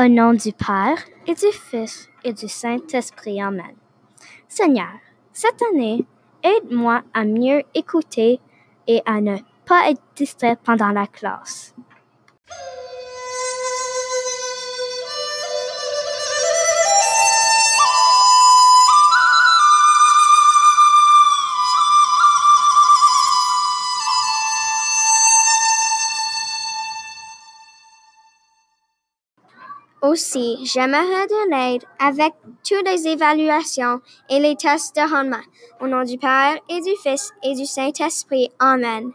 Au nom du Père et du Fils et du Saint-Esprit. Amen. Seigneur, cette année, aide-moi à mieux écouter et à ne pas être distrait pendant la classe. Aussi, j'aimerais de l'aide avec toutes les évaluations et les tests de rendement. Au nom du Père et du Fils et du Saint-Esprit. Amen.